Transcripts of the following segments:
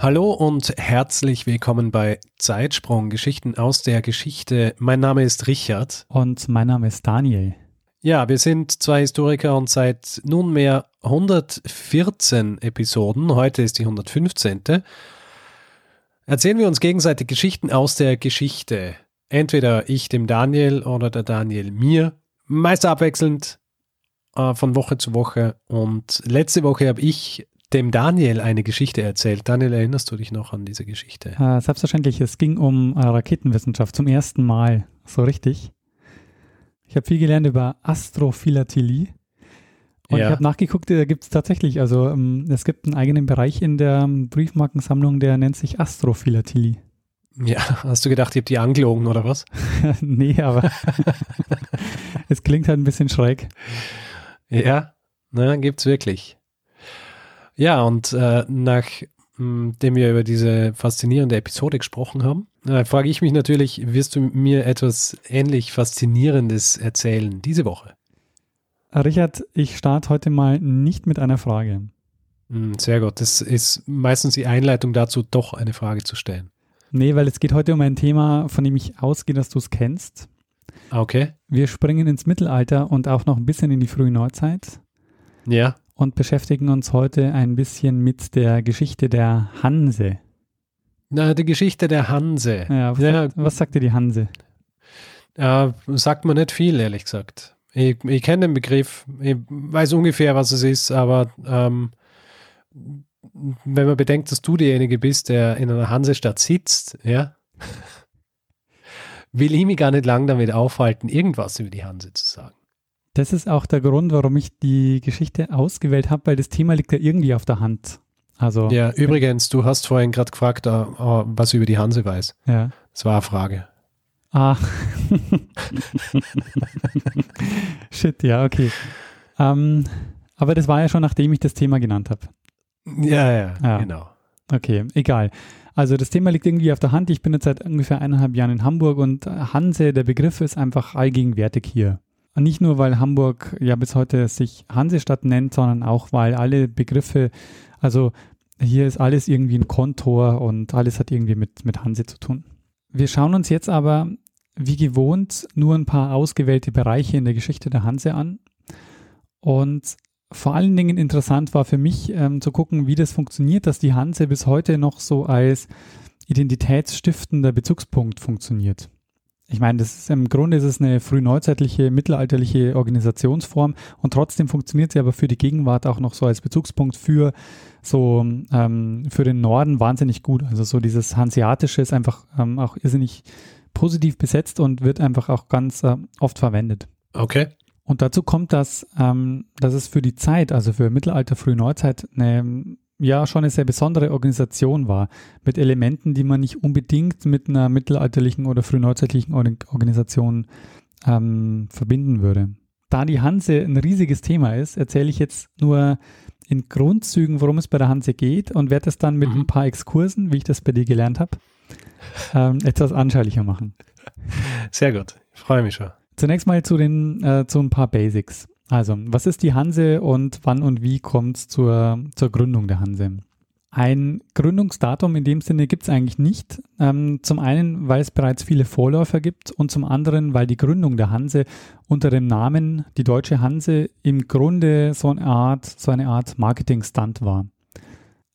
Hallo und herzlich willkommen bei Zeitsprung Geschichten aus der Geschichte. Mein Name ist Richard. Und mein Name ist Daniel. Ja, wir sind zwei Historiker und seit nunmehr 114 Episoden, heute ist die 115. Erzählen wir uns gegenseitig Geschichten aus der Geschichte. Entweder ich dem Daniel oder der Daniel mir, meist abwechselnd äh, von Woche zu Woche. Und letzte Woche habe ich dem Daniel eine Geschichte erzählt. Daniel, erinnerst du dich noch an diese Geschichte? Äh, selbstverständlich, es ging um äh, Raketenwissenschaft zum ersten Mal. So richtig. Ich habe viel gelernt über Astrophilately. Und ja. ich habe nachgeguckt, da gibt es tatsächlich, also ähm, es gibt einen eigenen Bereich in der ähm, Briefmarkensammlung, der nennt sich Astrophilately. Ja, hast du gedacht, ihr habt die angelogen oder was? nee, aber es klingt halt ein bisschen schräg. Ja, na, gibt's wirklich. Ja, und äh, nachdem hm, wir über diese faszinierende Episode gesprochen haben, äh, frage ich mich natürlich, wirst du mir etwas ähnlich Faszinierendes erzählen diese Woche? Richard, ich starte heute mal nicht mit einer Frage. Hm, sehr gut. Das ist meistens die Einleitung dazu, doch eine Frage zu stellen. Nee, weil es geht heute um ein Thema, von dem ich ausgehe, dass du es kennst. Okay. Wir springen ins Mittelalter und auch noch ein bisschen in die frühe Neuzeit. Ja und beschäftigen uns heute ein bisschen mit der Geschichte der Hanse. Na, die Geschichte der Hanse. Ja, was, ja. Sagt, was sagt dir die Hanse? Äh, sagt man nicht viel, ehrlich gesagt. Ich, ich kenne den Begriff, ich weiß ungefähr, was es ist, aber ähm, wenn man bedenkt, dass du derjenige bist, der in einer Hansestadt sitzt, ja, will ich mich gar nicht lang damit aufhalten, irgendwas über die Hanse zu sagen. Das ist auch der Grund, warum ich die Geschichte ausgewählt habe, weil das Thema liegt ja irgendwie auf der Hand. Also, ja, übrigens, du hast vorhin gerade gefragt, uh, uh, was über die Hanse weiß. Ja. Das war eine Frage. Ah. Shit, ja, okay. Ähm, aber das war ja schon, nachdem ich das Thema genannt habe. Ja, ja, ja, genau. Okay, egal. Also das Thema liegt irgendwie auf der Hand. Ich bin jetzt seit ungefähr eineinhalb Jahren in Hamburg und Hanse, der Begriff ist einfach allgegenwärtig hier. Nicht nur, weil Hamburg ja bis heute sich Hansestadt nennt, sondern auch, weil alle Begriffe, also hier ist alles irgendwie ein Kontor und alles hat irgendwie mit, mit Hanse zu tun. Wir schauen uns jetzt aber, wie gewohnt, nur ein paar ausgewählte Bereiche in der Geschichte der Hanse an. Und vor allen Dingen interessant war für mich ähm, zu gucken, wie das funktioniert, dass die Hanse bis heute noch so als identitätsstiftender Bezugspunkt funktioniert ich meine, das ist im Grunde ist es eine frühneuzeitliche, mittelalterliche Organisationsform und trotzdem funktioniert sie aber für die Gegenwart auch noch so als Bezugspunkt für so ähm, für den Norden wahnsinnig gut. Also so dieses Hanseatische ist einfach ähm, auch irrsinnig positiv besetzt und wird einfach auch ganz äh, oft verwendet. Okay. Und dazu kommt, dass, ähm, dass es für die Zeit, also für Mittelalter, Frühe Neuzeit, eine ja schon eine sehr besondere Organisation war, mit Elementen, die man nicht unbedingt mit einer mittelalterlichen oder frühneuzeitlichen Organisation ähm, verbinden würde. Da die Hanse ein riesiges Thema ist, erzähle ich jetzt nur in Grundzügen, worum es bei der Hanse geht und werde es dann mit mhm. ein paar Exkursen, wie ich das bei dir gelernt habe, ähm, etwas anschaulicher machen. Sehr gut, ich freue mich schon. Zunächst mal zu, den, äh, zu ein paar Basics. Also, was ist die Hanse und wann und wie kommt es zur, zur Gründung der Hanse? Ein Gründungsdatum in dem Sinne gibt es eigentlich nicht. Ähm, zum einen, weil es bereits viele Vorläufer gibt und zum anderen, weil die Gründung der Hanse unter dem Namen die Deutsche Hanse im Grunde so eine Art, so eine Art Marketing-Stunt war.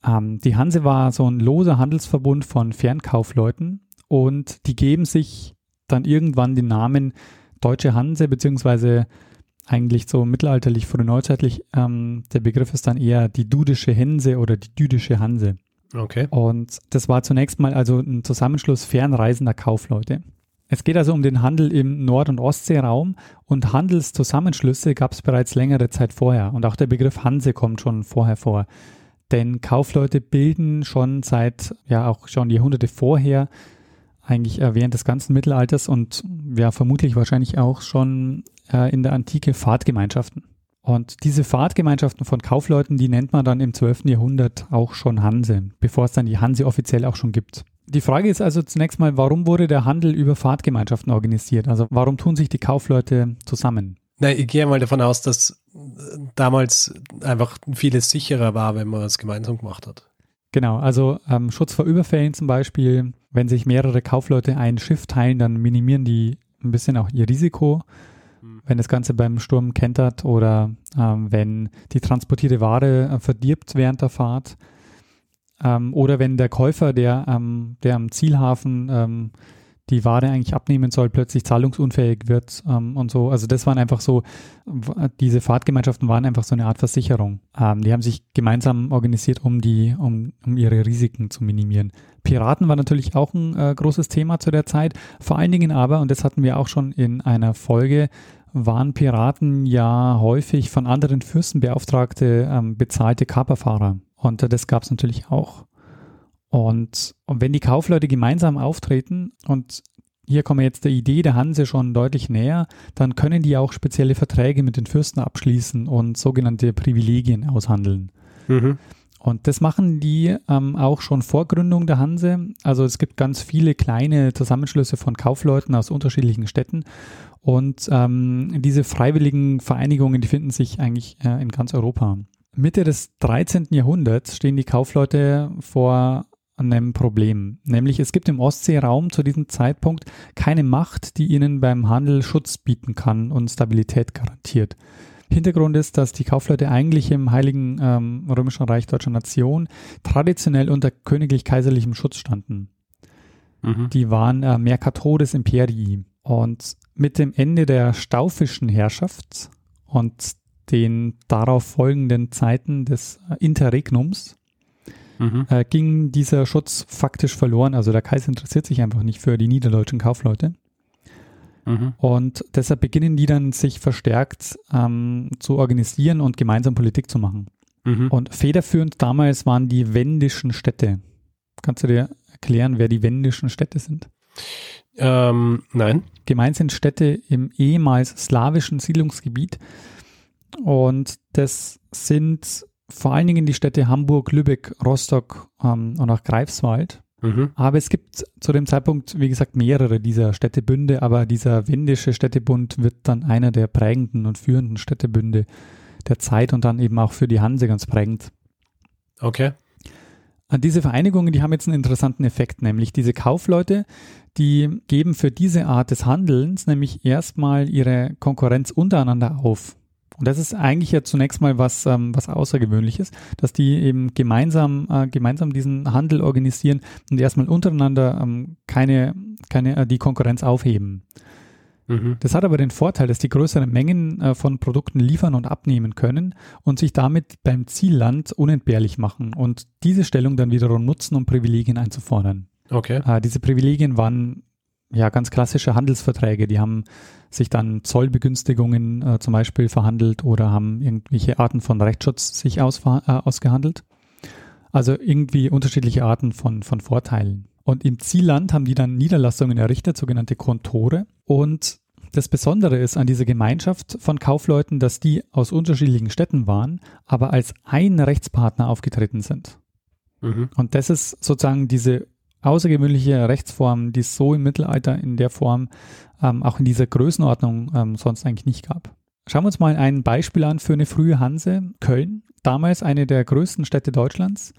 Ähm, die Hanse war so ein loser Handelsverbund von Fernkaufleuten und die geben sich dann irgendwann den Namen Deutsche Hanse beziehungsweise eigentlich so mittelalterlich, frühneuzeitlich. Ähm, der Begriff ist dann eher die dudische Hense oder die dudische Hanse. Okay. Und das war zunächst mal also ein Zusammenschluss fernreisender Kaufleute. Es geht also um den Handel im Nord- und Ostseeraum und Handelszusammenschlüsse gab es bereits längere Zeit vorher. Und auch der Begriff Hanse kommt schon vorher vor. Denn Kaufleute bilden schon seit, ja auch schon Jahrhunderte vorher, eigentlich äh, während des ganzen Mittelalters und ja vermutlich wahrscheinlich auch schon äh, in der Antike Fahrtgemeinschaften. Und diese Fahrtgemeinschaften von Kaufleuten, die nennt man dann im 12. Jahrhundert auch schon Hanse, bevor es dann die Hanse offiziell auch schon gibt. Die Frage ist also zunächst mal, warum wurde der Handel über Fahrtgemeinschaften organisiert? Also warum tun sich die Kaufleute zusammen? Na, ich gehe mal davon aus, dass damals einfach vieles sicherer war, wenn man es gemeinsam gemacht hat. Genau, also ähm, Schutz vor Überfällen zum Beispiel. Wenn sich mehrere Kaufleute ein Schiff teilen, dann minimieren die ein bisschen auch ihr Risiko. Hm. Wenn das Ganze beim Sturm kentert oder ähm, wenn die transportierte Ware äh, verdirbt während der Fahrt ähm, oder wenn der Käufer, der, ähm, der am Zielhafen ähm, die Ware eigentlich abnehmen soll, plötzlich zahlungsunfähig wird ähm, und so. Also das waren einfach so, diese Fahrtgemeinschaften waren einfach so eine Art Versicherung. Ähm, die haben sich gemeinsam organisiert, um die, um, um ihre Risiken zu minimieren. Piraten war natürlich auch ein äh, großes Thema zu der Zeit. Vor allen Dingen aber, und das hatten wir auch schon in einer Folge, waren Piraten ja häufig von anderen Fürsten beauftragte, ähm, bezahlte Kaperfahrer. Und äh, das gab es natürlich auch. Und, und wenn die Kaufleute gemeinsam auftreten und hier kommen wir jetzt der Idee der Hanse schon deutlich näher, dann können die auch spezielle Verträge mit den Fürsten abschließen und sogenannte Privilegien aushandeln. Mhm. Und das machen die ähm, auch schon vor Gründung der Hanse. Also es gibt ganz viele kleine Zusammenschlüsse von Kaufleuten aus unterschiedlichen Städten. Und ähm, diese freiwilligen Vereinigungen, die finden sich eigentlich äh, in ganz Europa. Mitte des 13. Jahrhunderts stehen die Kaufleute vor einem Problem. Nämlich es gibt im Ostseeraum zu diesem Zeitpunkt keine Macht, die ihnen beim Handel Schutz bieten kann und Stabilität garantiert. Hintergrund ist, dass die Kaufleute eigentlich im Heiligen ähm, Römischen Reich Deutscher Nation traditionell unter königlich-kaiserlichem Schutz standen. Mhm. Die waren äh, Mercatores Imperii. Und mit dem Ende der staufischen Herrschaft und den darauf folgenden Zeiten des Interregnums mhm. äh, ging dieser Schutz faktisch verloren. Also der Kaiser interessiert sich einfach nicht für die niederdeutschen Kaufleute. Mhm. Und deshalb beginnen die dann sich verstärkt ähm, zu organisieren und gemeinsam Politik zu machen. Mhm. Und federführend damals waren die wendischen Städte. Kannst du dir erklären, wer die wendischen Städte sind? Ähm, nein. Gemeint sind Städte im ehemals slawischen Siedlungsgebiet. Und das sind vor allen Dingen die Städte Hamburg, Lübeck, Rostock ähm, und auch Greifswald. Mhm. Aber es gibt zu dem Zeitpunkt, wie gesagt, mehrere dieser Städtebünde, aber dieser wendische Städtebund wird dann einer der prägenden und führenden Städtebünde der Zeit und dann eben auch für die Hanse ganz prägend. Okay. Diese Vereinigungen, die haben jetzt einen interessanten Effekt, nämlich diese Kaufleute, die geben für diese Art des Handelns nämlich erstmal ihre Konkurrenz untereinander auf. Und das ist eigentlich ja zunächst mal was, ähm, was Außergewöhnliches, dass die eben gemeinsam, äh, gemeinsam diesen Handel organisieren und erstmal untereinander ähm, keine, keine, äh, die Konkurrenz aufheben. Mhm. Das hat aber den Vorteil, dass die größere Mengen äh, von Produkten liefern und abnehmen können und sich damit beim Zielland unentbehrlich machen und diese Stellung dann wiederum nutzen, um Privilegien einzufordern. Okay. Äh, diese Privilegien waren ja ganz klassische Handelsverträge. Die haben sich dann Zollbegünstigungen äh, zum Beispiel verhandelt oder haben irgendwelche Arten von Rechtsschutz sich aus, äh, ausgehandelt. Also irgendwie unterschiedliche Arten von, von Vorteilen. Und im Zielland haben die dann Niederlassungen errichtet, sogenannte Kontore. Und das Besondere ist an dieser Gemeinschaft von Kaufleuten, dass die aus unterschiedlichen Städten waren, aber als ein Rechtspartner aufgetreten sind. Mhm. Und das ist sozusagen diese außergewöhnliche Rechtsform, die es so im Mittelalter in der Form ähm, auch in dieser Größenordnung ähm, sonst eigentlich nicht gab. Schauen wir uns mal ein Beispiel an für eine frühe Hanse. Köln, damals eine der größten Städte Deutschlands,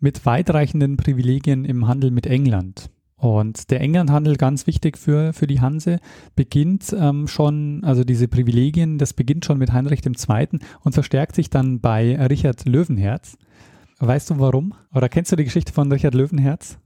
mit weitreichenden Privilegien im Handel mit England. Und der Englandhandel, ganz wichtig für, für die Hanse, beginnt ähm, schon, also diese Privilegien, das beginnt schon mit Heinrich II. und verstärkt sich dann bei Richard Löwenherz. Weißt du warum? Oder kennst du die Geschichte von Richard Löwenherz?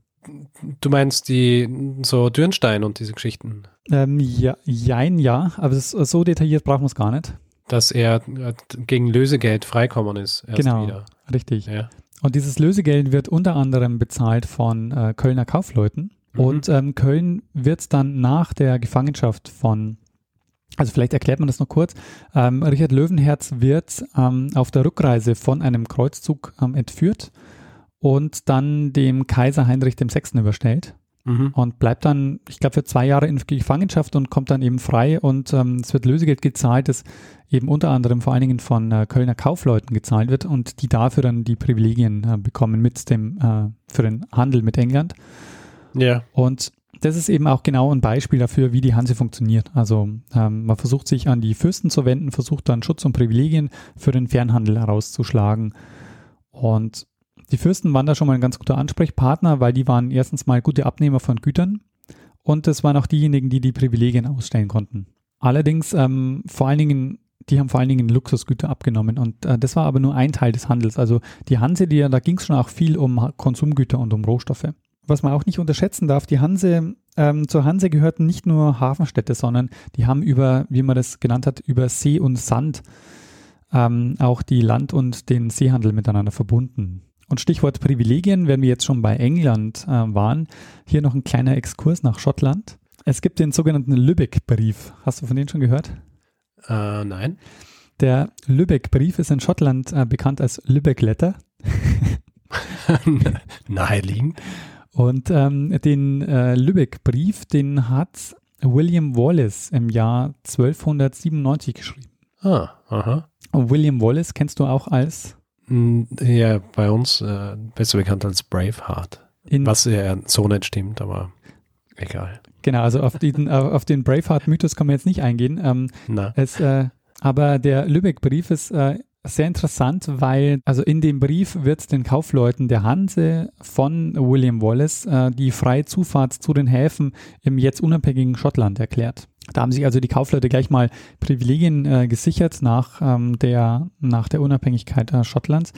Du meinst die so Dürnstein und diese Geschichten? Ähm, ja, jein, ja, aber so detailliert brauchen wir es gar nicht. Dass er äh, gegen Lösegeld freikommen ist. genau, wieder. richtig. Ja. Und dieses Lösegeld wird unter anderem bezahlt von äh, Kölner Kaufleuten. Mhm. Und ähm, Köln wird dann nach der Gefangenschaft von Also vielleicht erklärt man das noch kurz. Ähm, Richard Löwenherz wird ähm, auf der Rückreise von einem Kreuzzug ähm, entführt und dann dem Kaiser Heinrich VI. überstellt Mhm. und bleibt dann, ich glaube, für zwei Jahre in Gefangenschaft und kommt dann eben frei und ähm, es wird Lösegeld gezahlt, das eben unter anderem vor allen Dingen von äh, Kölner Kaufleuten gezahlt wird und die dafür dann die Privilegien äh, bekommen mit dem, äh, für den Handel mit England. Ja. Und das ist eben auch genau ein Beispiel dafür, wie die Hanse funktioniert. Also ähm, man versucht sich an die Fürsten zu wenden, versucht dann Schutz und Privilegien für den Fernhandel herauszuschlagen. Und die Fürsten waren da schon mal ein ganz guter Ansprechpartner, weil die waren erstens mal gute Abnehmer von Gütern und es waren auch diejenigen, die die Privilegien ausstellen konnten. Allerdings ähm, vor allen Dingen, die haben vor allen Dingen Luxusgüter abgenommen und äh, das war aber nur ein Teil des Handels. Also die Hanse, die, da ging es schon auch viel um Konsumgüter und um Rohstoffe. Was man auch nicht unterschätzen darf, die Hanse, ähm, zur Hanse gehörten nicht nur Hafenstädte, sondern die haben über, wie man das genannt hat, über See und Sand ähm, auch die Land- und den Seehandel miteinander verbunden. Und Stichwort Privilegien, wenn wir jetzt schon bei England äh, waren, hier noch ein kleiner Exkurs nach Schottland. Es gibt den sogenannten Lübeck-Brief. Hast du von denen schon gehört? Äh, nein. Der Lübeck-Brief ist in Schottland äh, bekannt als Lübeck-Letter. Naheliegend. Und ähm, den äh, Lübeck-Brief, den hat William Wallace im Jahr 1297 geschrieben. Ah, aha. Und William Wallace kennst du auch als Ja, bei uns äh, besser bekannt als Braveheart. in Was ja so nicht stimmt, aber egal. genau, also auf den, auf auf den Braveheart-Mythos kann man jetzt nicht eingehen. Ähm, Es, äh, aber der Lübeck-Brief ist äh, sehr interessant, weil also in dem Brief wird den Kaufleuten der Hanse von William Wallace äh, die freie Zufahrt zu den Häfen im jetzt unabhängigen Schottland erklärt. Da haben sich also die Kaufleute gleich mal Privilegien äh, gesichert nach, ähm, der, nach der Unabhängigkeit äh, Schottlands.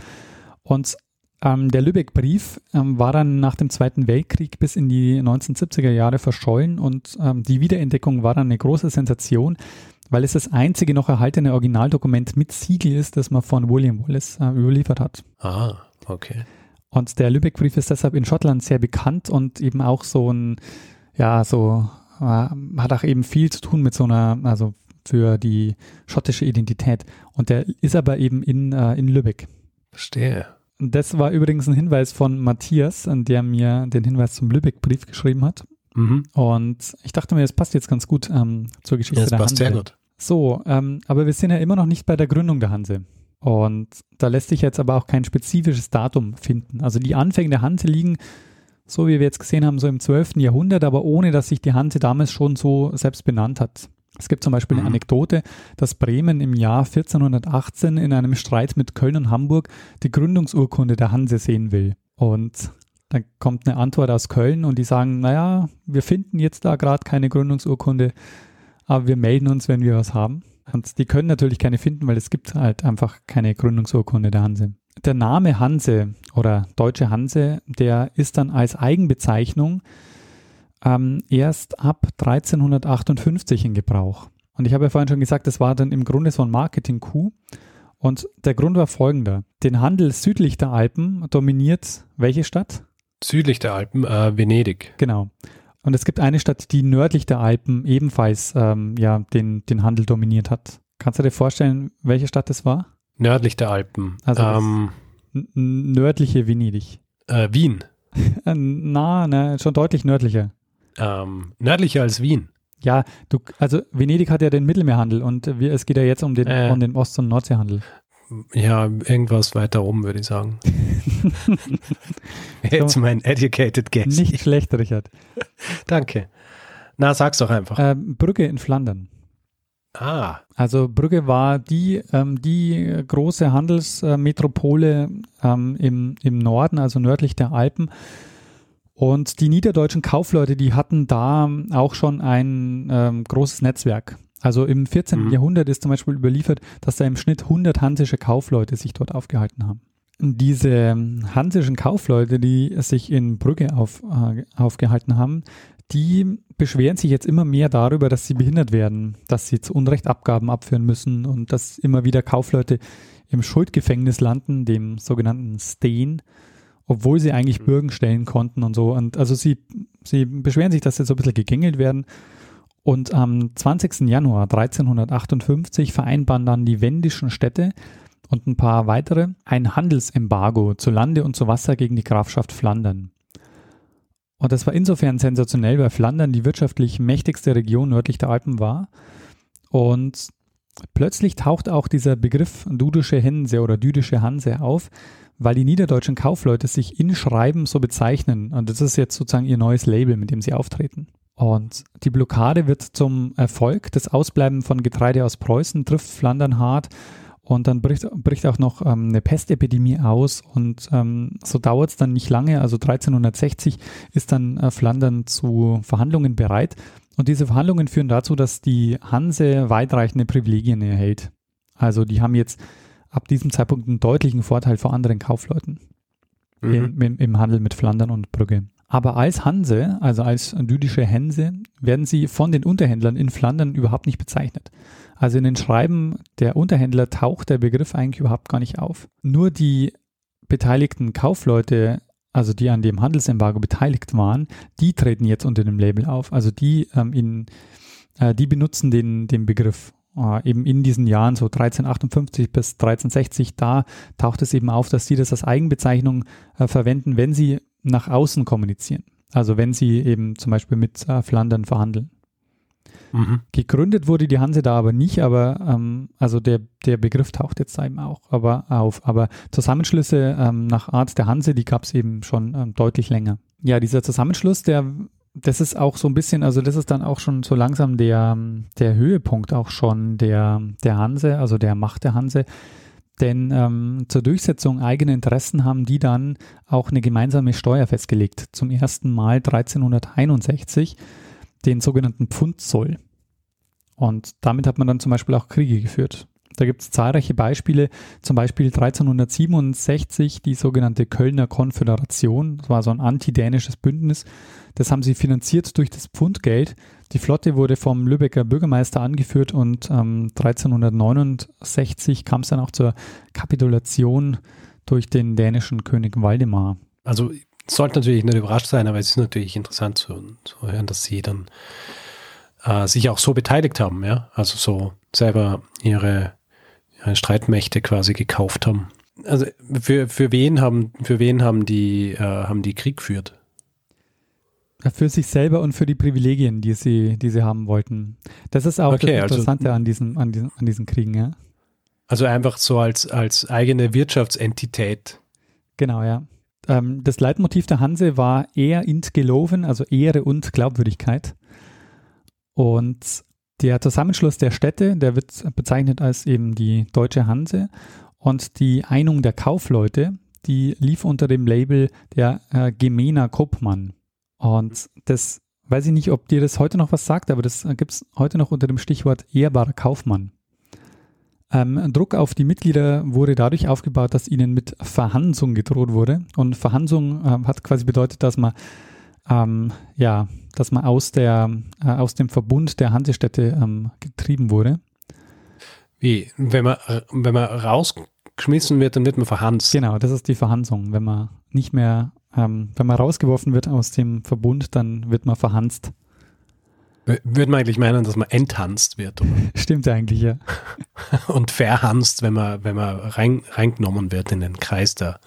Und ähm, der Lübeck-Brief ähm, war dann nach dem Zweiten Weltkrieg bis in die 1970er Jahre verschollen und ähm, die Wiederentdeckung war dann eine große Sensation, weil es das einzige noch erhaltene Originaldokument mit Siegel ist, das man von William Wallace äh, überliefert hat. ah, okay. Und der Lübeck-Brief ist deshalb in Schottland sehr bekannt und eben auch so ein, ja, so, hat auch eben viel zu tun mit so einer, also für die schottische Identität. Und der ist aber eben in, äh, in Lübeck. Verstehe. Das war übrigens ein Hinweis von Matthias, der mir den Hinweis zum Lübeck-Brief geschrieben hat. Mhm. Und ich dachte mir, das passt jetzt ganz gut ähm, zur Geschichte Ja, das der passt Hanse. sehr gut. So, ähm, aber wir sind ja immer noch nicht bei der Gründung der Hanse. Und da lässt sich jetzt aber auch kein spezifisches Datum finden. Also die Anfänge der Hanse liegen, so wie wir jetzt gesehen haben, so im 12. Jahrhundert, aber ohne, dass sich die Hanse damals schon so selbst benannt hat. Es gibt zum Beispiel eine Mhm. Anekdote, dass Bremen im Jahr 1418 in einem Streit mit Köln und Hamburg die Gründungsurkunde der Hanse sehen will. Und dann kommt eine Antwort aus Köln und die sagen, naja, wir finden jetzt da gerade keine Gründungsurkunde, aber wir melden uns, wenn wir was haben. Und die können natürlich keine finden, weil es gibt halt einfach keine Gründungsurkunde der Hanse. Der Name Hanse oder Deutsche Hanse, der ist dann als Eigenbezeichnung ähm, erst ab 1358 in Gebrauch. Und ich habe ja vorhin schon gesagt, das war dann im Grunde so ein Marketing-Coup. Und der Grund war folgender. Den Handel südlich der Alpen dominiert welche Stadt? Südlich der Alpen, äh, Venedig. Genau. Und es gibt eine Stadt, die nördlich der Alpen ebenfalls ähm, ja, den, den Handel dominiert hat. Kannst du dir vorstellen, welche Stadt das war? Nördlich der Alpen. Also ähm, nördliche Venedig. äh, Wien. Äh, Na, na, schon deutlich nördlicher. Ähm, nördlicher als Wien. Ja, du, also Venedig hat ja den Mittelmeerhandel und wir, es geht ja jetzt um den, Äh. um den Ost- und Nordseehandel. Ja, irgendwas weiter oben, würde ich sagen. Jetzt mein educated guess. Nicht schlecht, Richard. Danke. Na, sag's doch einfach. Ähm, Brügge in Flandern. Ah, Also Brügge war die, ähm, die große Handelsmetropole ähm, im, im Norden, also nördlich der Alpen. Und die niederdeutschen Kaufleute, die hatten da auch schon ein ähm, großes Netzwerk. Also im 14. Mhm. Jahrhundert ist zum Beispiel überliefert, dass da im Schnitt 100 hansische Kaufleute sich dort aufgehalten haben. Diese ähm, hansischen Kaufleute, die sich in Brügge auf, äh, aufgehalten haben, die beschweren sich jetzt immer mehr darüber, dass sie behindert werden, dass sie zu Unrecht Abgaben abführen müssen und dass immer wieder Kaufleute im Schuldgefängnis landen, dem sogenannten Steen, obwohl sie eigentlich Mhm. Bürgen stellen konnten und so. Und also sie, sie beschweren sich, dass sie so ein bisschen gegängelt werden. Und am 20. Januar 1358 vereinbaren dann die wendischen Städte und ein paar weitere ein Handelsembargo zu Lande und zu Wasser gegen die Grafschaft Flandern. Und das war insofern sensationell, weil Flandern die wirtschaftlich mächtigste Region nördlich der Alpen war. Und plötzlich taucht auch dieser Begriff dudische Hanse oder dudische Hanse auf, weil die niederdeutschen Kaufleute sich in Schreiben so bezeichnen. Und das ist jetzt sozusagen ihr neues Label, mit dem sie auftreten. Und die Blockade wird zum Erfolg. Das Ausbleiben von Getreide aus Preußen trifft Flandern hart. Und dann bricht, bricht auch noch ähm, eine Pestepidemie aus und ähm, so dauert es dann nicht lange. Also 1360 ist dann äh, Flandern zu Verhandlungen bereit. Und diese Verhandlungen führen dazu, dass die Hanse weitreichende Privilegien erhält. Also die haben jetzt ab diesem Zeitpunkt einen deutlichen Vorteil vor anderen Kaufleuten mhm. im, im, im Handel mit Flandern und Brügge. Aber als Hanse, also als jüdische Hänse, werden sie von den Unterhändlern in Flandern überhaupt nicht bezeichnet. Also in den Schreiben der Unterhändler taucht der Begriff eigentlich überhaupt gar nicht auf. Nur die beteiligten Kaufleute, also die an dem Handelsembargo beteiligt waren, die treten jetzt unter dem Label auf. Also die ähm, in, äh, die benutzen den, den Begriff. Äh, eben in diesen Jahren, so 1358 bis 1360, da taucht es eben auf, dass sie das als Eigenbezeichnung äh, verwenden, wenn sie nach außen kommunizieren. Also wenn sie eben zum Beispiel mit äh, Flandern verhandeln. Mhm. Gegründet wurde die Hanse da aber nicht, aber ähm, also der, der Begriff taucht jetzt eben auch aber auf. Aber Zusammenschlüsse ähm, nach Art der Hanse, die gab es eben schon ähm, deutlich länger. Ja, dieser Zusammenschluss, der das ist auch so ein bisschen, also das ist dann auch schon so langsam der, der Höhepunkt auch schon der, der Hanse, also der Macht der Hanse. Denn ähm, zur Durchsetzung eigener Interessen haben die dann auch eine gemeinsame Steuer festgelegt. Zum ersten Mal 1361 den sogenannten Pfundzoll. Und damit hat man dann zum Beispiel auch Kriege geführt. Da gibt es zahlreiche Beispiele, zum Beispiel 1367 die sogenannte Kölner Konföderation. Das war so ein antidänisches Bündnis. Das haben sie finanziert durch das Pfundgeld. Die Flotte wurde vom Lübecker Bürgermeister angeführt und ähm, 1369 kam es dann auch zur Kapitulation durch den dänischen König Waldemar. Also sollte natürlich nicht überrascht sein, aber es ist natürlich interessant zu, zu hören, dass sie dann äh, sich auch so beteiligt haben, ja, also so selber ihre, ihre Streitmächte quasi gekauft haben. Also für, für wen haben für wen haben die äh, haben die Krieg geführt? Für sich selber und für die Privilegien, die sie, die sie haben wollten. Das ist auch okay, das also Interessante also, an, diesen, an, diesen, an diesen Kriegen, ja. Also einfach so als, als eigene Wirtschaftsentität. Genau, ja. Ähm, das Leitmotiv der Hanse war eher int geloven, also Ehre und Glaubwürdigkeit. Und der Zusammenschluss der Städte, der wird bezeichnet als eben die Deutsche Hanse. Und die Einung der Kaufleute, die lief unter dem Label der äh, Gemener Kopmann. Und das weiß ich nicht, ob dir das heute noch was sagt, aber das gibt es heute noch unter dem Stichwort ehrbarer Kaufmann. Ähm, Druck auf die Mitglieder wurde dadurch aufgebaut, dass ihnen mit Verhansung gedroht wurde. Und Verhansung äh, hat quasi bedeutet, dass man ähm, ja, dass man aus der äh, aus dem Verbund der Hansestädte ähm, getrieben wurde. Wie, wenn man wenn man rausgeschmissen wird, dann wird man verhanst. Genau, das ist die Verhansung. Wenn man nicht mehr, ähm, wenn man rausgeworfen wird aus dem Verbund, dann wird man verhanst. Würde man eigentlich meinen, dass man enthanst wird, oder? Stimmt eigentlich, ja. Und verhanst, wenn man, wenn man rein, reingenommen wird in den Kreis der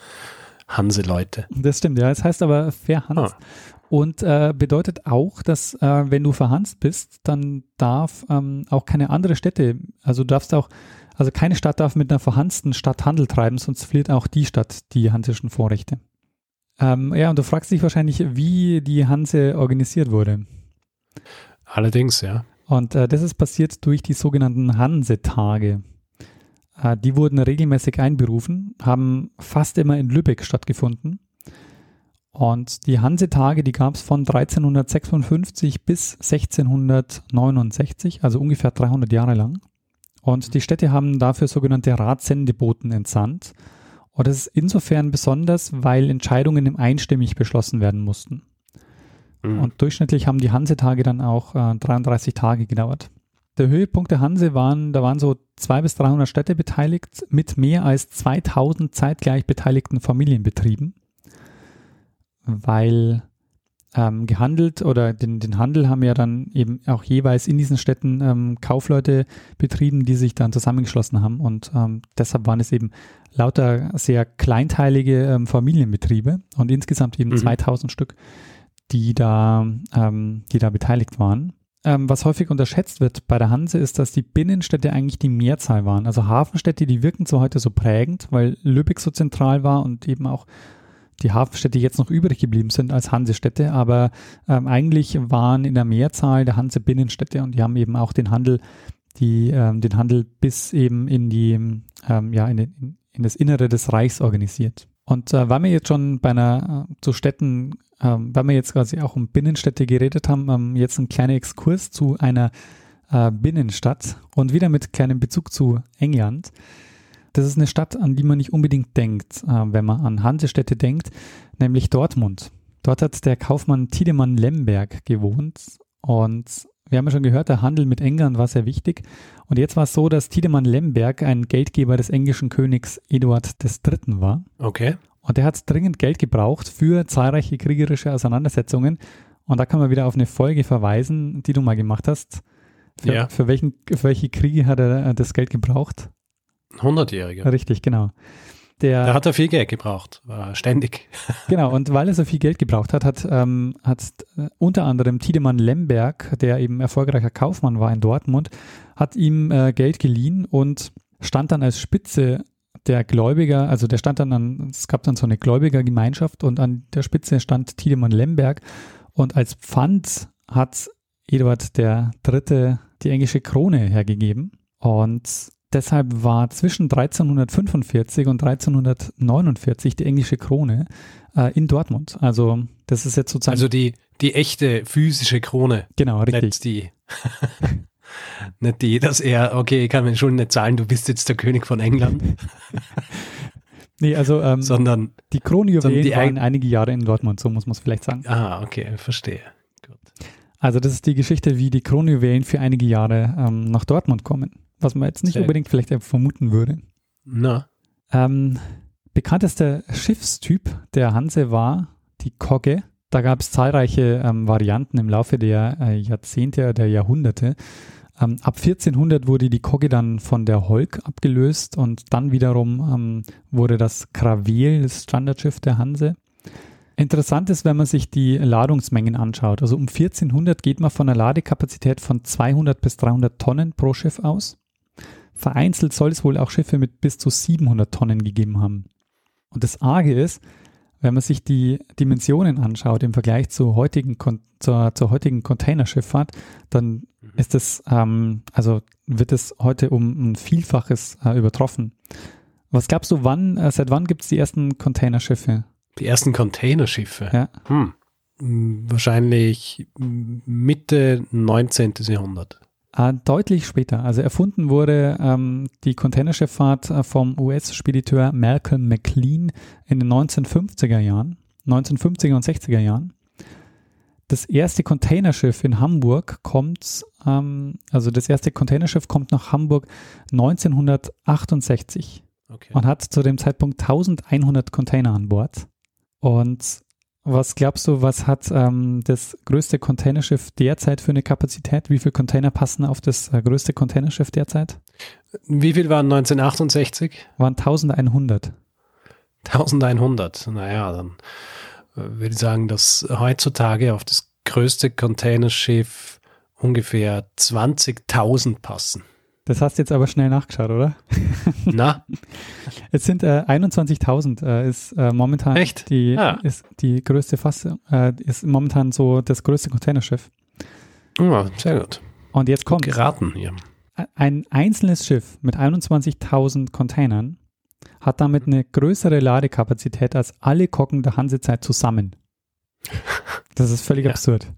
Hanseleute. Das stimmt, ja. Es heißt aber verhanst. Ah. Und äh, bedeutet auch, dass äh, wenn du verhanst bist, dann darf ähm, auch keine andere Städte, also du darfst auch, also keine Stadt darf mit einer verhansten Stadt Handel treiben, sonst verliert auch die Stadt die hansischen Vorrechte. Ähm, ja, und du fragst dich wahrscheinlich, wie die Hanse organisiert wurde. Allerdings, ja. Und äh, das ist passiert durch die sogenannten Hansetage. Äh, die wurden regelmäßig einberufen, haben fast immer in Lübeck stattgefunden. Und die Hansetage, die gab es von 1356 bis 1669, also ungefähr 300 Jahre lang. Und die Städte haben dafür sogenannte Ratsendeboten entsandt. Und das ist insofern besonders, weil Entscheidungen im einstimmig beschlossen werden mussten. Mhm. Und durchschnittlich haben die Hansetage dann auch äh, 33 Tage gedauert. Der Höhepunkt der Hanse waren, da waren so 200 bis 300 Städte beteiligt mit mehr als 2000 zeitgleich beteiligten Familienbetrieben, weil ähm, gehandelt oder den, den Handel haben ja dann eben auch jeweils in diesen Städten ähm, Kaufleute betrieben, die sich dann zusammengeschlossen haben und ähm, deshalb waren es eben lauter sehr kleinteilige ähm, Familienbetriebe und insgesamt eben mhm. 2000 Stück, die da, ähm, die da beteiligt waren. Ähm, was häufig unterschätzt wird bei der Hanse ist, dass die Binnenstädte eigentlich die Mehrzahl waren. Also Hafenstädte, die wirken so heute so prägend, weil Lübeck so zentral war und eben auch die Hafenstädte jetzt noch übrig geblieben sind als Hansestädte, aber ähm, eigentlich waren in der Mehrzahl der Hanse Binnenstädte und die haben eben auch den Handel, die, ähm, den Handel bis eben in die, ähm, ja, in, den, in, das Innere des Reichs organisiert. Und äh, weil wir jetzt schon bei einer äh, zu Städten, äh, weil wir jetzt quasi auch um Binnenstädte geredet haben, ähm, jetzt ein kleiner Exkurs zu einer äh, Binnenstadt und wieder mit kleinem Bezug zu England. Das ist eine Stadt, an die man nicht unbedingt denkt, äh, wenn man an Hansestädte denkt, nämlich Dortmund. Dort hat der Kaufmann Tiedemann Lemberg gewohnt und wir haben ja schon gehört, der Handel mit England war sehr wichtig. Und jetzt war es so, dass Tiedemann Lemberg ein Geldgeber des englischen Königs Eduard III. war. Okay. Und der hat dringend Geld gebraucht für zahlreiche kriegerische Auseinandersetzungen. Und da kann man wieder auf eine Folge verweisen, die du mal gemacht hast. Für, ja. für, welchen, für welche Kriege hat er das Geld gebraucht? 100-Jährige. Richtig, genau. Der, da hat er viel Geld gebraucht, ständig. Genau, und weil er so viel Geld gebraucht hat, hat, ähm, hat äh, unter anderem Tiedemann Lemberg, der eben erfolgreicher Kaufmann war in Dortmund, hat ihm äh, Geld geliehen und stand dann als Spitze der Gläubiger, also der stand dann an, es gab dann so eine Gläubigergemeinschaft und an der Spitze stand Tiedemann Lemberg und als Pfand hat Eduard der Dritte die englische Krone hergegeben und Deshalb war zwischen 1345 und 1349 die englische Krone äh, in Dortmund. Also das ist jetzt sozusagen. Also die, die echte physische Krone. Genau, richtig. Nicht die. nicht die, dass er, okay, ich kann mir schon nicht zahlen, du bist jetzt der König von England. nee, also ähm, sondern die Kronjuwelen waren einige Jahre in Dortmund, so muss man es vielleicht sagen. Ah, okay, verstehe. Gut. Also das ist die Geschichte, wie die Kronjuwelen für einige Jahre ähm, nach Dortmund kommen was man jetzt nicht Sehr unbedingt vielleicht vermuten würde. Na. Ähm, bekanntester Schiffstyp der Hanse war die Kogge. Da gab es zahlreiche ähm, Varianten im Laufe der äh, Jahrzehnte oder Jahrhunderte. Ähm, ab 1400 wurde die Kogge dann von der Holk abgelöst und dann wiederum ähm, wurde das Kravel, das Standardschiff der Hanse. Interessant ist, wenn man sich die Ladungsmengen anschaut. Also um 1400 geht man von einer Ladekapazität von 200 bis 300 Tonnen pro Schiff aus. Vereinzelt soll es wohl auch Schiffe mit bis zu 700 Tonnen gegeben haben. Und das Arge ist, wenn man sich die Dimensionen anschaut im Vergleich zur heutigen, zur, zur heutigen Containerschifffahrt, dann mhm. ist es, ähm, also wird es heute um ein Vielfaches äh, übertroffen. Was glaubst du, wann, äh, seit wann gibt es die ersten Containerschiffe? Die ersten Containerschiffe? Ja. Hm. Wahrscheinlich Mitte 19. Jahrhundert. Äh, deutlich später. Also erfunden wurde ähm, die Containerschifffahrt äh, vom US-Spediteur Malcolm McLean in den 1950er Jahren, 1950er und 60er Jahren. Das erste Containerschiff in Hamburg kommt, ähm, also das erste Containerschiff kommt nach Hamburg 1968 okay. und hat zu dem Zeitpunkt 1100 Container an Bord. Und was glaubst du, was hat ähm, das größte Containerschiff derzeit für eine Kapazität? Wie viele Container passen auf das äh, größte Containerschiff derzeit? Wie viel waren 1968? Waren 1100. 1100, naja, dann äh, würde ich sagen, dass heutzutage auf das größte Containerschiff ungefähr 20.000 passen. Das hast du jetzt aber schnell nachgeschaut, oder? Na? Es sind äh, 21.000 äh, ist äh, momentan Echt? die ah. ist die größte Fassung, äh, ist momentan so das größte Containerschiff. Ja, sehr gut. Und jetzt kommt geraten hier. Ein einzelnes Schiff mit 21.000 Containern hat damit eine größere Ladekapazität als alle Kocken der Hansezeit zusammen. Das ist völlig ja. absurd.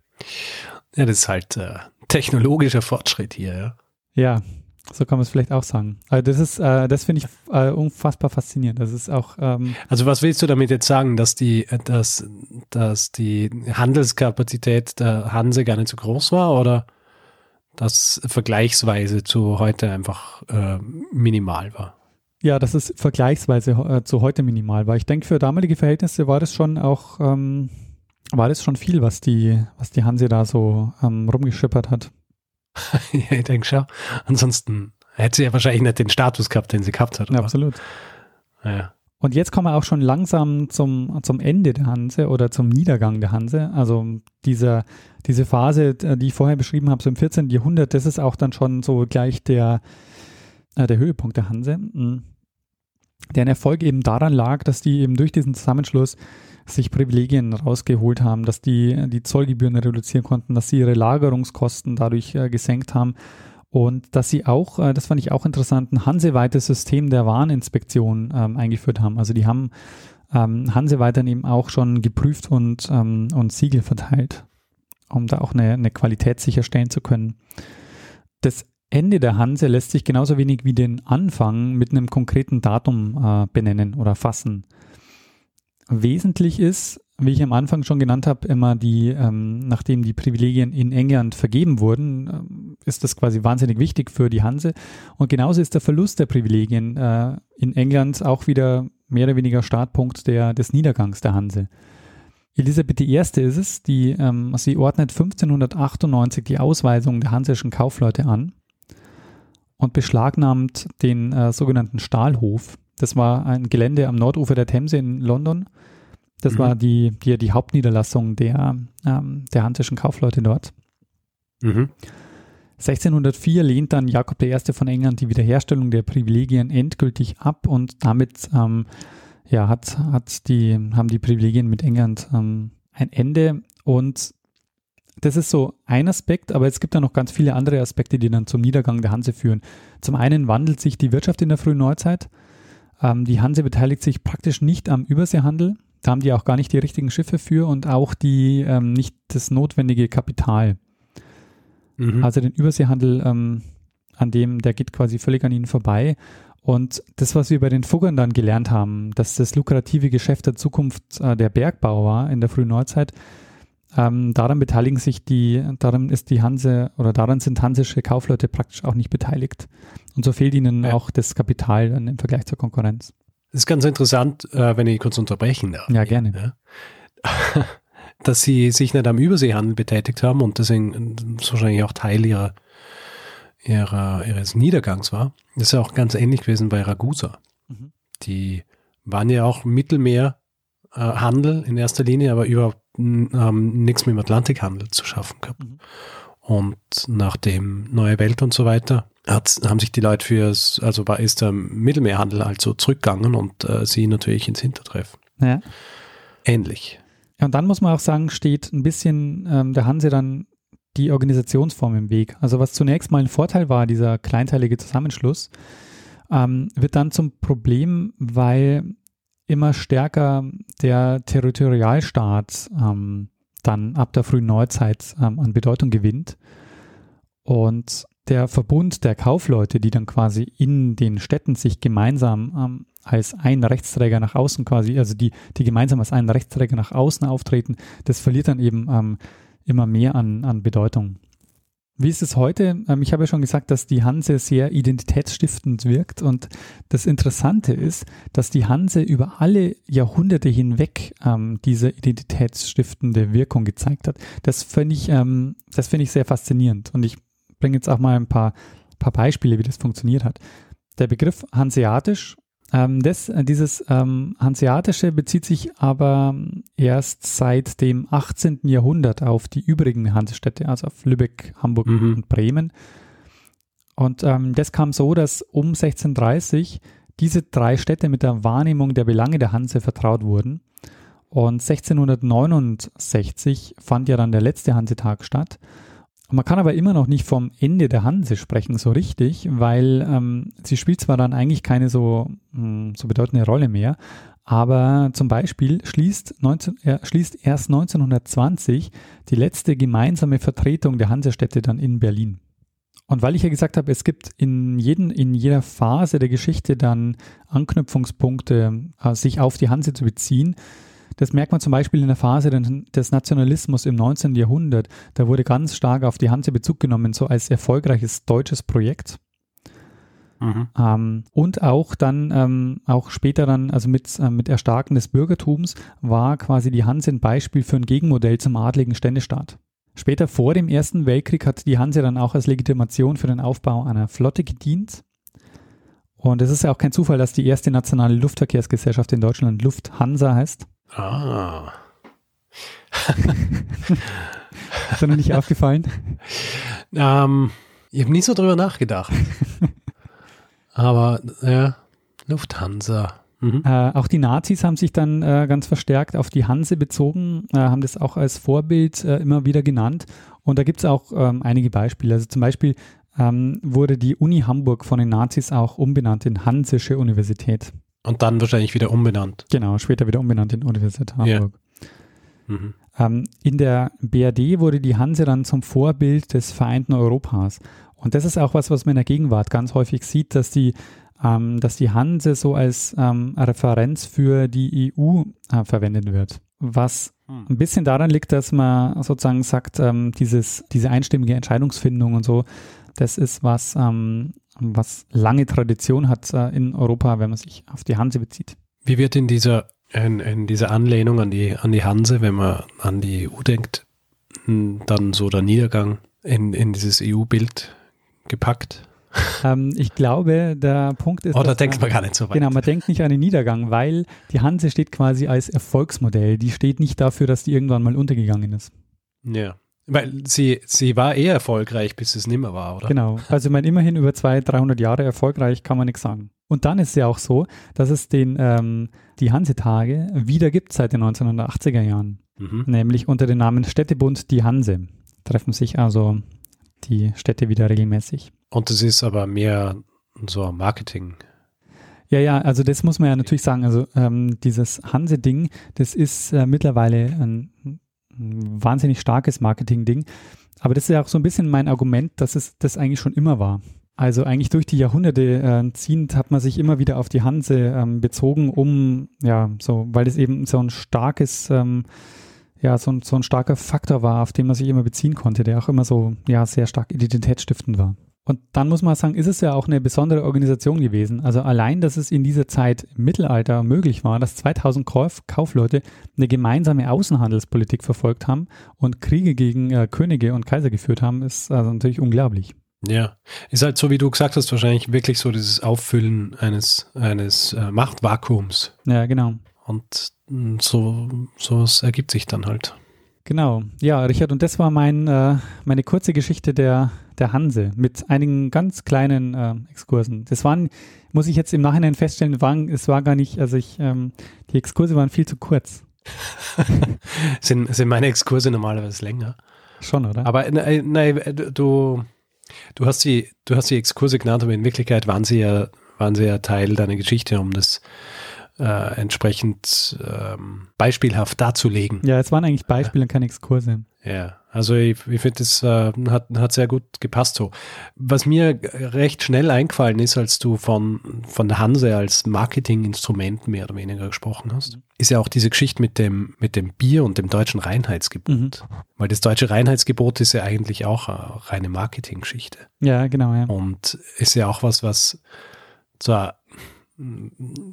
Ja, das ist halt äh, technologischer Fortschritt hier, ja. Ja, so kann man es vielleicht auch sagen. Also das ist, äh, das finde ich äh, unfassbar faszinierend. Das ist auch. Ähm also was willst du damit jetzt sagen, dass die, dass, dass die Handelskapazität der Hanse gar nicht so groß war oder dass vergleichsweise zu heute einfach äh, minimal war? Ja, dass es vergleichsweise äh, zu heute minimal war. Ich denke, für damalige Verhältnisse war das schon auch, ähm, War das schon viel, was die, was die Hanse da so ähm, rumgeschippert hat? ja, ich denke schon. Ansonsten hätte sie ja wahrscheinlich nicht den Status gehabt, den sie gehabt hat. Ja, absolut. Ja. Und jetzt kommen wir auch schon langsam zum, zum Ende der Hanse oder zum Niedergang der Hanse. Also dieser, diese Phase, die ich vorher beschrieben habe, so im 14. Jahrhundert, das ist auch dann schon so gleich der, äh, der Höhepunkt der Hanse. Mhm. Deren Erfolg eben daran lag, dass die eben durch diesen Zusammenschluss sich Privilegien rausgeholt haben, dass die die Zollgebühren reduzieren konnten, dass sie ihre Lagerungskosten dadurch äh, gesenkt haben und dass sie auch, äh, das fand ich auch interessant, ein hanseweites System der Wareninspektion ähm, eingeführt haben. Also die haben ähm, Hanseweit dann eben auch schon geprüft und, ähm, und Siegel verteilt, um da auch eine, eine Qualität sicherstellen zu können. Das Ende der Hanse lässt sich genauso wenig wie den Anfang mit einem konkreten Datum äh, benennen oder fassen. Wesentlich ist, wie ich am Anfang schon genannt habe, immer die, ähm, nachdem die Privilegien in England vergeben wurden, äh, ist das quasi wahnsinnig wichtig für die Hanse. Und genauso ist der Verlust der Privilegien äh, in England auch wieder mehr oder weniger Startpunkt der, des Niedergangs der Hanse. Elisabeth I. ist es, die, ähm, sie ordnet 1598 die Ausweisung der hansischen Kaufleute an und beschlagnahmt den äh, sogenannten Stahlhof. Das war ein Gelände am Nordufer der Themse in London das mhm. war die, die, die Hauptniederlassung der, ähm, der hansischen Kaufleute dort. Mhm. 1604 lehnt dann Jakob I. von England die Wiederherstellung der Privilegien endgültig ab und damit ähm, ja, hat, hat die, haben die Privilegien mit England ähm, ein Ende. Und das ist so ein Aspekt, aber es gibt da noch ganz viele andere Aspekte, die dann zum Niedergang der Hanse führen. Zum einen wandelt sich die Wirtschaft in der frühen Neuzeit. Ähm, die Hanse beteiligt sich praktisch nicht am Überseehandel. Da haben die auch gar nicht die richtigen Schiffe für und auch die ähm, nicht das notwendige Kapital. Mhm. Also den Überseehandel, ähm, an dem, der geht quasi völlig an ihnen vorbei. Und das, was wir bei den Fuggern dann gelernt haben, dass das lukrative Geschäft der Zukunft äh, der Bergbau war in der frühen Neuzeit, ähm, daran beteiligen sich die, daran ist die Hanse oder daran sind hansische Kaufleute praktisch auch nicht beteiligt. Und so fehlt ihnen ja. auch das Kapital im Vergleich zur Konkurrenz. Das ist ganz interessant, äh, wenn ich kurz unterbrechen darf. Ja, gerne. Ja. Dass sie sich nicht am Überseehandel betätigt haben und deswegen wahrscheinlich auch Teil ihrer, ihrer, ihres Niedergangs war. Das ist ja auch ganz ähnlich gewesen bei Ragusa. Mhm. Die waren ja auch Mittelmeerhandel in erster Linie, aber überhaupt haben nichts mit dem Atlantikhandel zu schaffen gehabt. Mhm. Und nachdem Neue Welt und so weiter hat, haben sich die Leute für, also war, ist der Mittelmeerhandel also zurückgegangen und äh, sie natürlich ins Hintertreffen. Ja. Ähnlich. Ja, und dann muss man auch sagen, steht ein bisschen ähm, der Hanse dann die Organisationsform im Weg. Also was zunächst mal ein Vorteil war, dieser kleinteilige Zusammenschluss, ähm, wird dann zum Problem, weil immer stärker der Territorialstaat ähm, dann ab der frühen Neuzeit ähm, an Bedeutung gewinnt. Und der Verbund der Kaufleute, die dann quasi in den Städten sich gemeinsam ähm, als ein Rechtsträger nach außen quasi, also die, die gemeinsam als ein Rechtsträger nach außen auftreten, das verliert dann eben ähm, immer mehr an, an Bedeutung. Wie ist es heute? Ähm, ich habe ja schon gesagt, dass die Hanse sehr identitätsstiftend wirkt und das Interessante ist, dass die Hanse über alle Jahrhunderte hinweg ähm, diese identitätsstiftende Wirkung gezeigt hat. Das finde ich, ähm, das finde ich sehr faszinierend und ich bringe jetzt auch mal ein paar, paar Beispiele, wie das funktioniert hat. Der Begriff Hanseatisch, ähm, das, äh, dieses ähm, Hanseatische bezieht sich aber erst seit dem 18. Jahrhundert auf die übrigen Hansestädte, also auf Lübeck, Hamburg mhm. und Bremen. Und ähm, das kam so, dass um 1630 diese drei Städte mit der Wahrnehmung der Belange der Hanse vertraut wurden. Und 1669 fand ja dann der letzte Hansetag statt. Man kann aber immer noch nicht vom Ende der Hanse sprechen, so richtig, weil ähm, sie spielt zwar dann eigentlich keine so, mh, hm, so bedeutende Rolle mehr, aber zum Beispiel schließt, 19, äh, schließt erst 1920 die letzte gemeinsame Vertretung der Hansestädte dann in Berlin. Und weil ich ja gesagt habe, es gibt in, jeden, in jeder Phase der Geschichte dann Anknüpfungspunkte, äh, sich auf die Hanse zu beziehen, das merkt man zum Beispiel in der Phase des Nationalismus im 19. Jahrhundert. Da wurde ganz stark auf die Hanse Bezug genommen, so als erfolgreiches deutsches Projekt. Mhm. Ähm, und auch dann, ähm, auch später dann, also mit, äh, mit Erstarken des Bürgertums, war quasi die Hanse ein Beispiel für ein Gegenmodell zum adligen Ständestaat. Später vor dem Ersten Weltkrieg hat die Hanse dann auch als Legitimation für den Aufbau einer Flotte gedient. Und es ist ja auch kein Zufall, dass die erste nationale Luftverkehrsgesellschaft in Deutschland Lufthansa heißt. Ah. Ist dir noch nicht aufgefallen? Ähm, ich habe nie so drüber nachgedacht. Aber ja, Lufthansa. Mhm. Äh, auch die Nazis haben sich dann äh, ganz verstärkt auf die Hanse bezogen, äh, haben das auch als Vorbild äh, immer wieder genannt. Und da gibt es auch ähm, einige Beispiele. Also zum Beispiel ähm, wurde die Uni Hamburg von den Nazis auch umbenannt in Hansische Universität. Und dann wahrscheinlich wieder umbenannt. Genau, später wieder umbenannt in Universität Ja. Hamburg. Mhm. Ähm, in der BRD wurde die Hanse dann zum Vorbild des vereinten Europas. Und das ist auch was, was man in der Gegenwart ganz häufig sieht, dass die, ähm, dass die Hanse so als ähm, Referenz für die EU äh, verwendet wird. Was ein bisschen daran liegt, dass man sozusagen sagt, ähm, dieses, diese einstimmige Entscheidungsfindung und so, das ist was, ähm, was lange Tradition hat äh, in Europa, wenn man sich auf die Hanse bezieht. Wie wird in dieser, in, in dieser Anlehnung an die, an die Hanse, wenn man an die EU denkt, m, dann so der Niedergang in, in dieses EU-Bild gepackt? Ähm, ich glaube, der Punkt ist. Oder dass denkt man gar nicht so weit? Genau, man denkt nicht an den Niedergang, weil die Hanse steht quasi als Erfolgsmodell. Die steht nicht dafür, dass die irgendwann mal untergegangen ist. Ja. Weil sie, sie war eher erfolgreich, bis es nimmer war, oder? Genau. Also ich meine, immerhin über 200, 300 Jahre erfolgreich kann man nichts sagen. Und dann ist es ja auch so, dass es den, ähm, die Hansetage wieder gibt seit den 1980er Jahren. Mhm. Nämlich unter dem Namen Städtebund Die Hanse. Treffen sich also die Städte wieder regelmäßig. Und das ist aber mehr so Marketing. Ja, ja, also das muss man ja natürlich sagen. Also ähm, dieses Hanse-Ding, das ist äh, mittlerweile ein, wahnsinnig starkes Marketing-Ding. Aber das ist ja auch so ein bisschen mein Argument, dass es das eigentlich schon immer war. Also eigentlich durch die Jahrhunderte äh, ziehend hat man sich immer wieder auf die Hanse ähm, bezogen, um, ja, so, weil es eben so ein starkes, ähm, ja, so ein, so ein starker Faktor war, auf den man sich immer beziehen konnte, der auch immer so, ja, sehr stark identitätsstiftend war. Und dann muss man sagen, ist es ja auch eine besondere Organisation gewesen. Also allein, dass es in dieser Zeit im Mittelalter möglich war, dass 2000 Kauf Kaufleute eine gemeinsame Außenhandelspolitik verfolgt haben und Kriege gegen äh, Könige und Kaiser geführt haben, ist also natürlich unglaublich. Ja. Ist halt so, wie du gesagt hast, wahrscheinlich wirklich so dieses Auffüllen eines, eines äh, Machtvakuums. Ja, genau. Und mh, so, sowas ergibt sich dann halt. Genau. Ja, Richard, und das war mein, äh, meine kurze Geschichte der, der Hanse mit einigen ganz kleinen äh, Exkursen. Das waren, muss ich jetzt im Nachhinein feststellen, waren, es war gar nicht, also ich, ähm, die Exkurse waren viel zu kurz. Sind, sind meine Exkurse normalerweise länger. Schon, oder? Aber nein, nein, du, du hast die, du hast die Exkurse genannt, aber in Wirklichkeit waren sie ja, waren sie ja Teil deiner Geschichte, um das äh, entsprechend ähm, beispielhaft darzulegen. ja, es waren eigentlich Beispiele und keine Exkurse. Ja, also ich, ich finde, das äh, hat, hat sehr gut gepasst so. Was mir recht schnell eingefallen ist, als du von, von der Hanse als Marketinginstrument mehr oder weniger gesprochen hast, ist ja auch diese Geschichte mit dem, mit dem Bier und dem deutschen Reinheitsgebot. Mhm. Weil das deutsche Reinheitsgebot ist ja eigentlich auch eine reine Marketinggeschichte. Ja, genau, ja. Und ist ja auch was, was zwar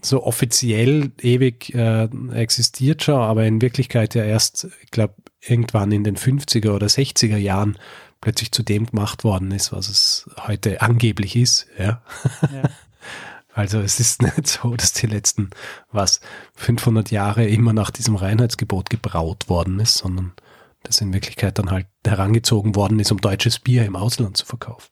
so offiziell ewig äh, existiert schon, aber in Wirklichkeit ja erst, ich glaube, irgendwann in den 50er oder 60er Jahren plötzlich zu dem gemacht worden ist, was es heute angeblich ist. Ja. Ja. Also es ist nicht so, dass die letzten, was, 500 Jahre immer nach diesem Reinheitsgebot gebraut worden ist, sondern das in Wirklichkeit dann halt herangezogen worden ist, um deutsches Bier im Ausland zu verkaufen.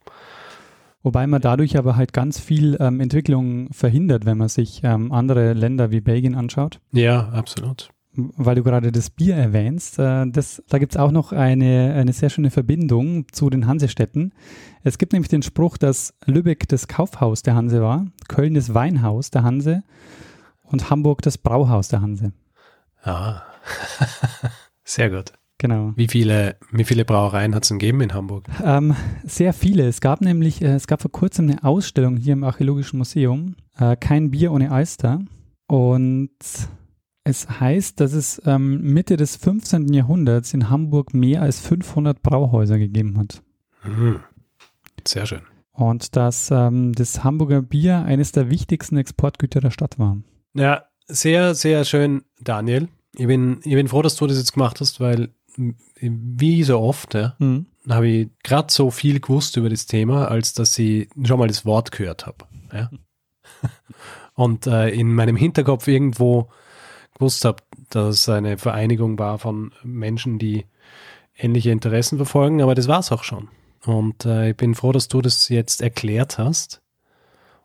Wobei man dadurch aber halt ganz viel ähm, Entwicklung verhindert, wenn man sich ähm, andere Länder wie Belgien anschaut. Ja, absolut. weil du gerade das Bier erwähnst, äh, das, da gibt es auch noch eine, eine sehr schöne Verbindung zu den Hansestädten. Es gibt nämlich den Spruch, dass Lübeck das Kaufhaus der Hanse war, Köln das Weinhaus der Hanse und Hamburg das Brauhaus der Hanse. Ja. Sehr gut. Genau. Wie viele, wie viele Brauereien hat es denn gegeben in Hamburg? Ähm, sehr viele. Es gab nämlich, äh, es gab vor kurzem eine Ausstellung hier im Archäologischen Museum, äh, kein Bier ohne Alster. Und es heißt, dass es ähm, Mitte des 15. Jahrhunderts in Hamburg mehr als 500 Brauhäuser gegeben hat. Hm. Sehr schön. und dass ähm, das Hamburger Bier eines der wichtigsten Exportgüter der Stadt war. Ja, sehr, sehr schön, Daniel. Ich bin, ich bin froh, dass du das jetzt gemacht hast, weil wie so oft, ja, Mhm. habe ich gerade so viel gewusst über das Thema, als dass ich schon mal das Wort gehört habe. Ja? Und äh, in meinem Hinterkopf irgendwo gewusst habe, dass es eine Vereinigung war von Menschen, die ähnliche Interessen verfolgen, aber das war es auch schon. Und äh, ich bin froh, dass du das jetzt erklärt hast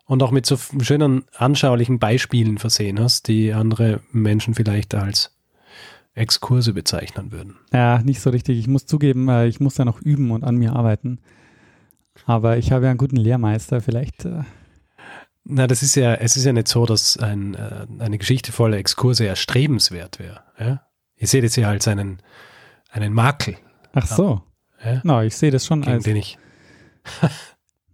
und auch mit so schönen anschaulichen Beispielen versehen hast, die andere Menschen vielleicht als Exkurse bezeichnen würden. Ja, nicht so richtig. Ich muss zugeben, äh, ich muss da noch üben und an mir arbeiten. Aber ich habe ja einen guten Lehrmeister, vielleicht. Äh, Na, das ist ja, es ist ja nicht so, dass ein, äh, eine Geschichte voller Exkurse erstrebenswert wäre. Ja? Ihr seht es ja als einen, einen Makel, ach so. ja? Na, ich sehe das schon gegen als. den ich.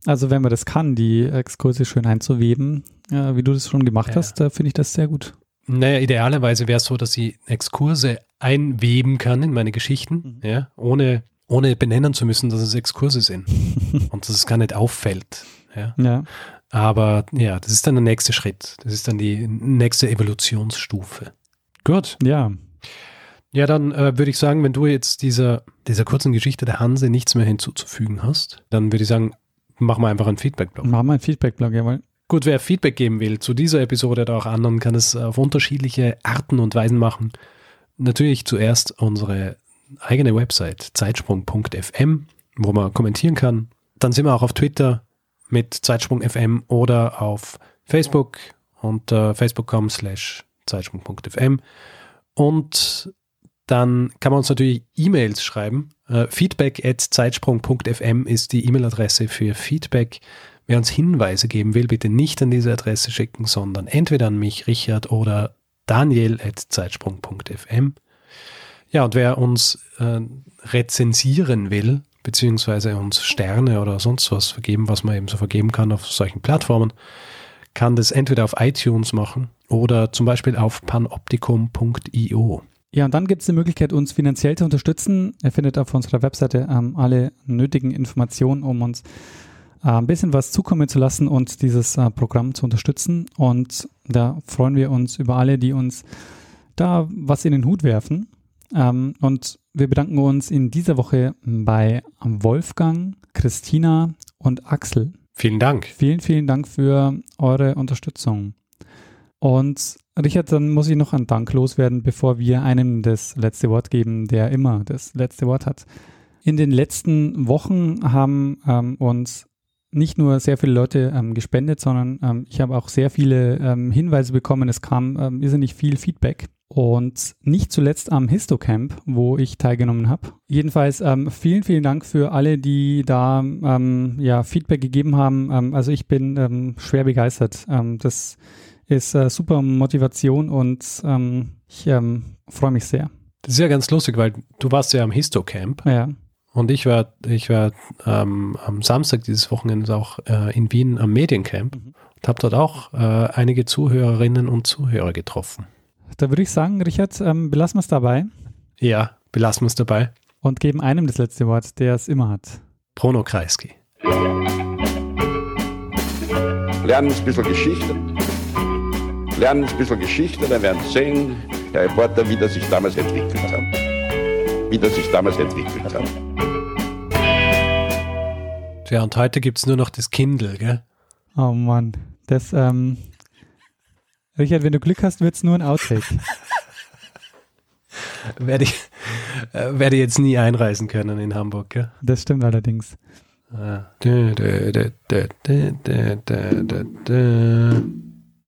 Also, wenn man das kann, die Exkurse schön einzuweben, wie du das schon gemacht Ja. hast, finde ich das sehr gut. Naja, idealerweise wäre es so, dass ich Exkurse einweben kann in meine Geschichten, Mhm. ja, ohne, ohne benennen zu müssen, dass es Exkurse sind und dass es gar nicht auffällt. Ja. Ja. Aber ja, das ist dann der nächste Schritt. Das ist dann die nächste Evolutionsstufe. Gut. Ja. Ja, dann äh, würde ich sagen, wenn du jetzt dieser, dieser kurzen Geschichte der Hanse nichts mehr hinzuzufügen hast, dann würde ich sagen, machen wir einfach einen Feedback-Blog. Machen wir einen Feedback-Blog, jawohl. Gut, wer Feedback geben will zu dieser Episode oder auch anderen, kann es auf unterschiedliche Arten und Weisen machen. Natürlich zuerst unsere eigene Website zeitsprung.fm, wo man kommentieren kann. Dann sind wir auch auf Twitter mit Zeitsprung.fm oder auf Facebook unter facebook.com slash zeitsprung.fm. Und dann kann man uns natürlich E-Mails schreiben. Äh, feedback at zeitsprung.fm ist die E-Mail-Adresse für Feedback. Wer uns Hinweise geben will, bitte nicht an diese Adresse schicken, sondern entweder an mich, Richard, oder daniel at zeitsprung.fm. Ja, und wer uns äh, rezensieren will, beziehungsweise uns Sterne oder sonst was vergeben, was man eben so vergeben kann auf solchen Plattformen, kann das entweder auf iTunes machen oder zum Beispiel auf panoptikum.io. Ja, und dann gibt es die Möglichkeit, uns finanziell zu unterstützen. Ihr findet auf unserer Webseite ähm, alle nötigen Informationen, um uns ein bisschen was zukommen zu lassen und dieses äh, Programm zu unterstützen. Und da freuen wir uns über alle, die uns da was in den Hut werfen. Ähm, und wir bedanken uns in dieser Woche bei Wolfgang, Christina und Axel. Vielen Dank. Vielen, vielen Dank für eure Unterstützung. Und Richard, dann muss ich noch einen Dank loswerden, bevor wir einem das letzte Wort geben, der immer das letzte Wort hat. In den letzten Wochen haben ähm, uns nicht nur sehr viele Leute ähm, gespendet, sondern ähm, ich habe auch sehr viele ähm, Hinweise bekommen. Es kam ähm, irrsinnig viel Feedback. Und nicht zuletzt am Histocamp, wo ich teilgenommen habe. Jedenfalls ähm, vielen, vielen Dank für alle, die da ähm, ja, Feedback gegeben haben. Ähm, also ich bin schwer begeistert. Das ist äh, super Motivation und ich freue mich sehr. Das ist ja ganz lustig, weil du warst ja am Histocamp Ja, und ich war, ich war ähm, am Samstag dieses Wochenendes auch äh, in Wien am Mediencamp Mhm. und habe dort auch äh, einige Zuhörerinnen und Zuhörer getroffen. da würde ich sagen, Richard, ähm, belassen wir es dabei Ja, belassen wir es dabei. und geben einem das letzte Wort, der es immer hat. Bruno Kreisky. Lernen ein bisschen Geschichte. Lernen ein bisschen Geschichte, dann werden Sie sehen, der Reporter, wie das sich damals entwickelt hat. Wie das sich damals entwickelt hat. Tja, und heute gibt es nur noch das Kindle, gell? Oh Mann, das, ähm, Richard, wenn du Glück hast, wird es nur ein Outtake. Werde ich, äh, werde ich jetzt nie einreisen können in Hamburg, gell? Das stimmt allerdings. Ah. Dä, dä, dä,